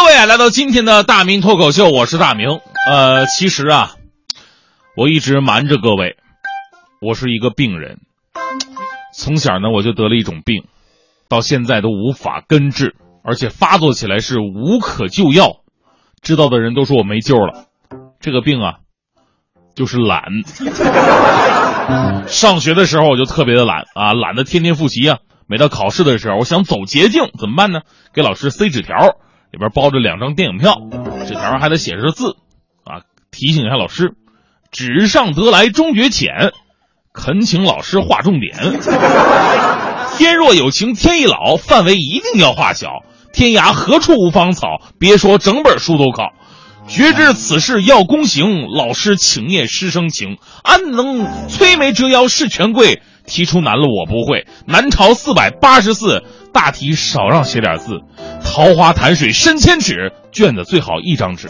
各位啊，来到今天的大明脱口秀，我是大明。呃，其实啊，我一直瞒着各位，我是一个病人。从小呢，我就得了一种病，到现在都无法根治，而且发作起来是无可救药。知道的人都说我没救了。这个病啊，就是懒。上学的时候我就特别的懒啊，懒得天天复习啊。每到考试的时候，我想走捷径，怎么办呢？给老师塞纸条，里边包着两张电影票，纸条上还得写着字，啊，提醒一下老师：纸上得来终觉浅，恳请老师划重点。天若有情天亦老，范围一定要画小。天涯何处无芳草，别说整本书都考。绝知此事要躬行，老师请念师生情。安能摧眉折腰事权贵？题出难了我不会。南朝四百八十四，大题少让写点字。桃花潭水深千尺，卷子最好一张纸。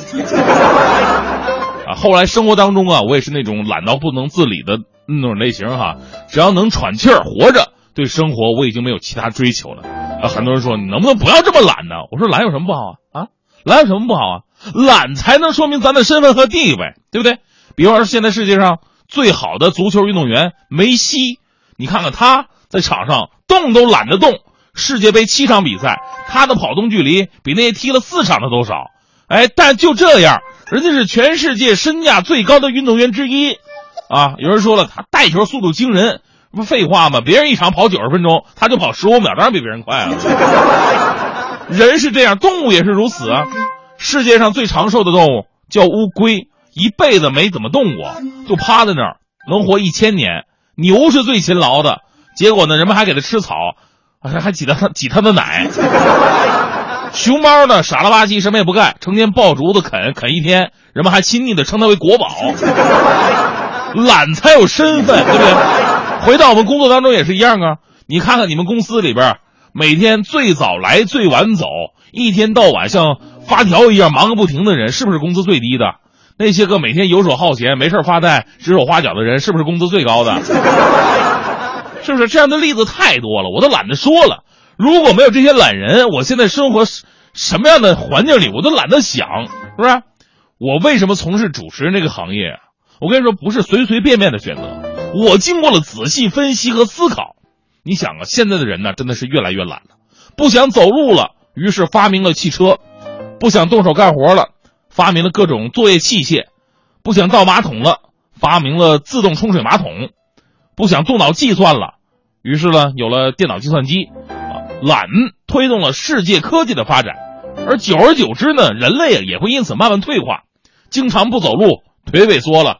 啊，后来生活当中啊，我也是那种懒到不能自理的那种类型哈。只要能喘气儿活着，对生活我已经没有其他追求了。啊，很多人说你能不能不要这么懒呢？我说懒有什么不好啊？啊，懒有什么不好啊？懒才能说明咱的身份和地位，对不对？比方说现在世界上最好的足球运动员梅西。你看看他在场上动都懒得动，世界杯七场比赛，他的跑动距离比那些踢了四场的都少。哎，但就这样，人家是全世界身价最高的运动员之一，啊！有人说了，他带球速度惊人，不废话吗？别人一场跑九十分钟，他就跑十五秒，当然比别人快了。人是这样，动物也是如此啊。世界上最长寿的动物叫乌龟，一辈子没怎么动过，就趴在那儿，能活一千年。牛是最勤劳的，结果呢，人们还给它吃草，还还挤他挤他的奶。熊猫呢，傻了吧唧，什么也不干，成天抱竹子啃啃一天，人们还亲昵的称它为国宝。懒才有身份，对不对？回到我们工作当中也是一样啊。你看看你们公司里边，每天最早来最晚走，一天到晚像发条一样忙个不停的人，是不是工资最低的？那些个每天游手好闲、没事发呆、指手画脚的人，是不是工资最高的？是不是这样的例子太多了？我都懒得说了。如果没有这些懒人，我现在生活什么样的环境里，我都懒得想，是不是？我为什么从事主持人这个行业？我跟你说，不是随随便便的选择，我经过了仔细分析和思考。你想啊，现在的人呢，真的是越来越懒了，不想走路了，于是发明了汽车；不想动手干活了。发明了各种作业器械，不想倒马桶了，发明了自动冲水马桶；不想动脑计算了，于是呢，有了电脑计算机。啊，懒推动了世界科技的发展，而久而久之呢，人类啊也会因此慢慢退化。经常不走路，腿萎缩了；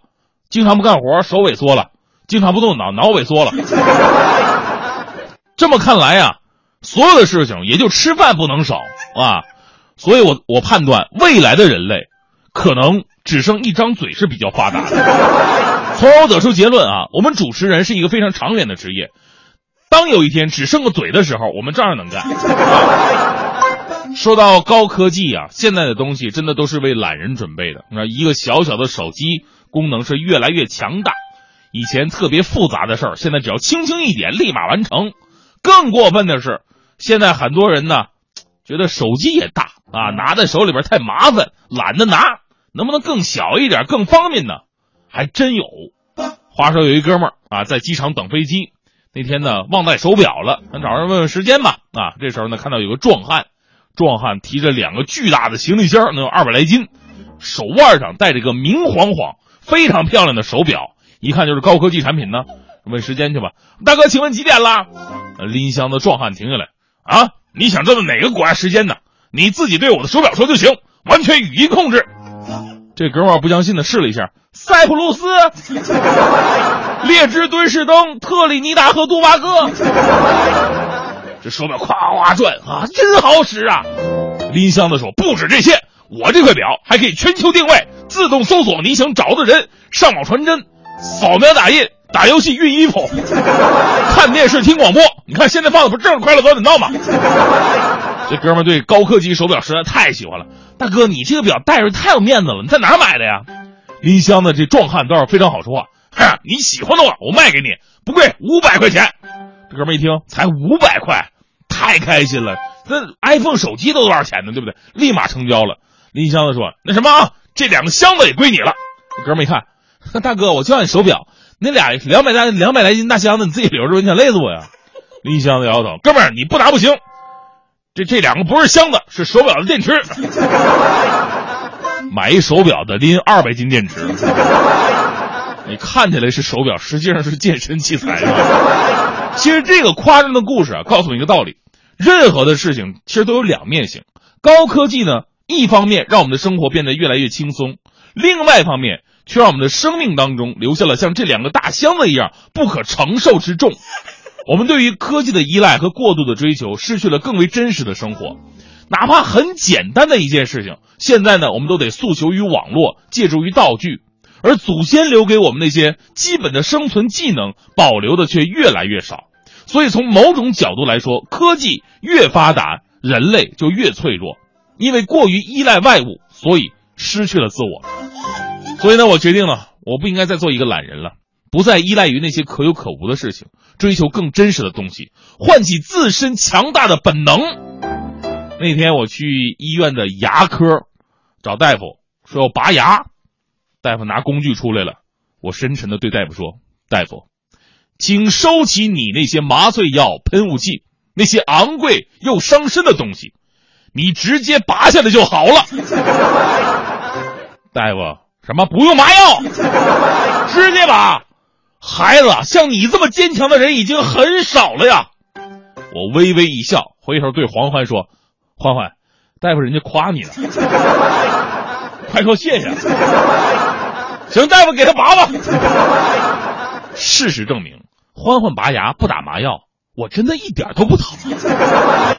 经常不干活，手萎缩了；经常不动脑，脑萎缩了。这么看来呀，所有的事情也就吃饭不能少啊。所以，我我判断未来的人类，可能只剩一张嘴是比较发达的。从而得出结论啊，我们主持人是一个非常长远的职业。当有一天只剩个嘴的时候，我们照样能干。说到高科技啊，现在的东西真的都是为懒人准备的。那一个小小的手机，功能是越来越强大。以前特别复杂的事儿，现在只要轻轻一点，立马完成。更过分的是，现在很多人呢。觉得手机也大啊，拿在手里边太麻烦，懒得拿，能不能更小一点，更方便呢？还真有。话说有一哥们儿啊，在机场等飞机，那天呢忘带手表了，咱找人问问时间吧。啊，这时候呢看到有个壮汉，壮汉提着两个巨大的行李箱，能有二百来斤，手腕上戴着个明晃晃、非常漂亮的手表，一看就是高科技产品呢。问时间去吧，大哥，请问几点了？拎箱的壮汉停下来，啊。你想知道哪个国家时间呢？你自己对我的手表说就行，完全语音控制。这哥们儿不相信的试了一下，塞浦路斯、列支敦士登、特立尼达和多巴哥。这手表夸夸转啊，真好使啊！拎箱的说不止这些，我这块表还可以全球定位，自动搜索你想找的人，上网传真，扫描打印。打游戏、熨衣服、看电视、听广播，你看现在放的不正是《快乐早点到》吗？这哥们对高科技手表实在太喜欢了。大哥，你这个表戴着太有面子了，你在哪儿买的呀？林香的这壮汉倒是非常好说话，你喜欢的话，我卖给你，不贵，五百块钱。这哥们一听，才五百块，太开心了，那 iPhone 手机都多少钱呢？对不对？立马成交了。林箱子说：“那什么啊，这两个箱子也归你了。”哥们一看，大哥，我就要你手表，那俩两百来两百来斤大箱子你自己留着，你想累死我呀？林箱子摇摇头，哥们儿，你不拿不行。这这两个不是箱子，是手表的电池。买一手表的拎二百斤电池，你看起来是手表，实际上是健身器材。其实这个夸张的故事啊，告诉你一个道理：任何的事情其实都有两面性。高科技呢，一方面让我们的生活变得越来越轻松，另外一方面却让我们的生命当中留下了像这两个大箱子一样不可承受之重。我们对于科技的依赖和过度的追求，失去了更为真实的生活。哪怕很简单的一件事情，现在呢，我们都得诉求于网络，借助于道具，而祖先留给我们那些基本的生存技能，保留的却越来越少。所以，从某种角度来说，科技越发达，人类就越脆弱，因为过于依赖外物，所以失去了自我。所以呢，我决定了，我不应该再做一个懒人了，不再依赖于那些可有可无的事情，追求更真实的东西，唤起自身强大的本能。那天我去医院的牙科找大夫，说要拔牙。大夫拿工具出来了，我深沉的对大夫说：“大夫，请收起你那些麻醉药、喷雾剂，那些昂贵又伤身的东西，你直接拔下来就好了。”大夫，什么不用麻药，直接拔？孩子，像你这么坚强的人已经很少了呀。我微微一笑，回头对黄欢说。欢欢，大夫人家夸你了，快说谢谢。行，大夫给他拔吧。事实证明，欢欢拔牙不打麻药，我真的一点都不疼。